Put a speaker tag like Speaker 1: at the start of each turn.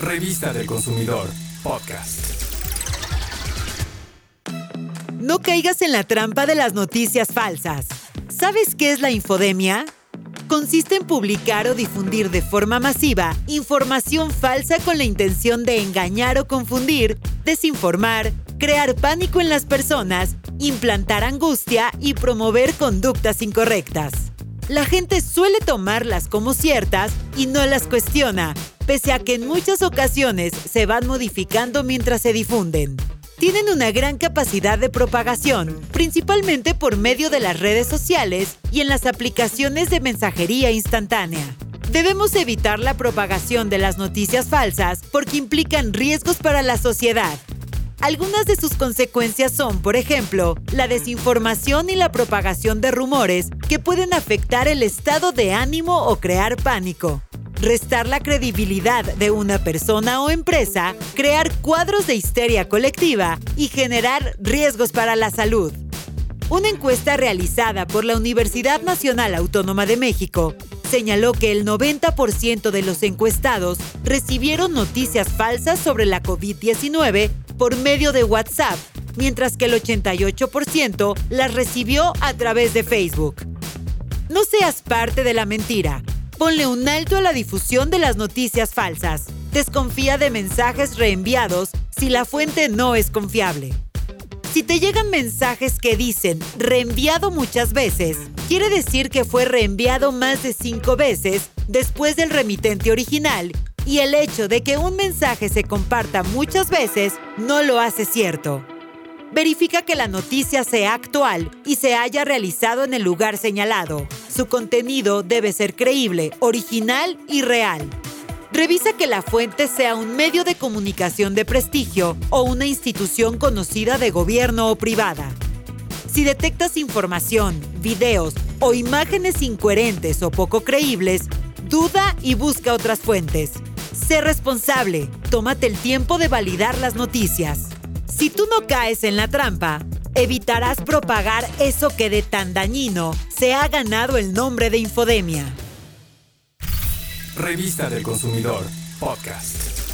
Speaker 1: Revista del Consumidor, podcast.
Speaker 2: No caigas en la trampa de las noticias falsas. ¿Sabes qué es la infodemia? Consiste en publicar o difundir de forma masiva información falsa con la intención de engañar o confundir, desinformar, crear pánico en las personas, implantar angustia y promover conductas incorrectas. La gente suele tomarlas como ciertas y no las cuestiona, pese a que en muchas ocasiones se van modificando mientras se difunden. Tienen una gran capacidad de propagación, principalmente por medio de las redes sociales y en las aplicaciones de mensajería instantánea. Debemos evitar la propagación de las noticias falsas porque implican riesgos para la sociedad, algunas de sus consecuencias son, por ejemplo, la desinformación y la propagación de rumores que pueden afectar el estado de ánimo o crear pánico. Restar la credibilidad de una persona o empresa, crear cuadros de histeria colectiva y generar riesgos para la salud. Una encuesta realizada por la Universidad Nacional Autónoma de México señaló que el 90% de los encuestados recibieron noticias falsas sobre la COVID-19 por medio de WhatsApp, mientras que el 88% las recibió a través de Facebook. No seas parte de la mentira. Ponle un alto a la difusión de las noticias falsas. Desconfía de mensajes reenviados si la fuente no es confiable. Si te llegan mensajes que dicen reenviado muchas veces, quiere decir que fue reenviado más de cinco veces después del remitente original y el hecho de que un mensaje se comparta muchas veces no lo hace cierto. Verifica que la noticia sea actual y se haya realizado en el lugar señalado. Su contenido debe ser creíble, original y real. Revisa que la fuente sea un medio de comunicación de prestigio o una institución conocida de gobierno o privada. Si detectas información, videos o imágenes incoherentes o poco creíbles, duda y busca otras fuentes. Sé responsable, tómate el tiempo de validar las noticias. Si tú no caes en la trampa, evitarás propagar eso que de tan dañino se ha ganado el nombre de infodemia.
Speaker 1: Revista del Consumidor, podcast.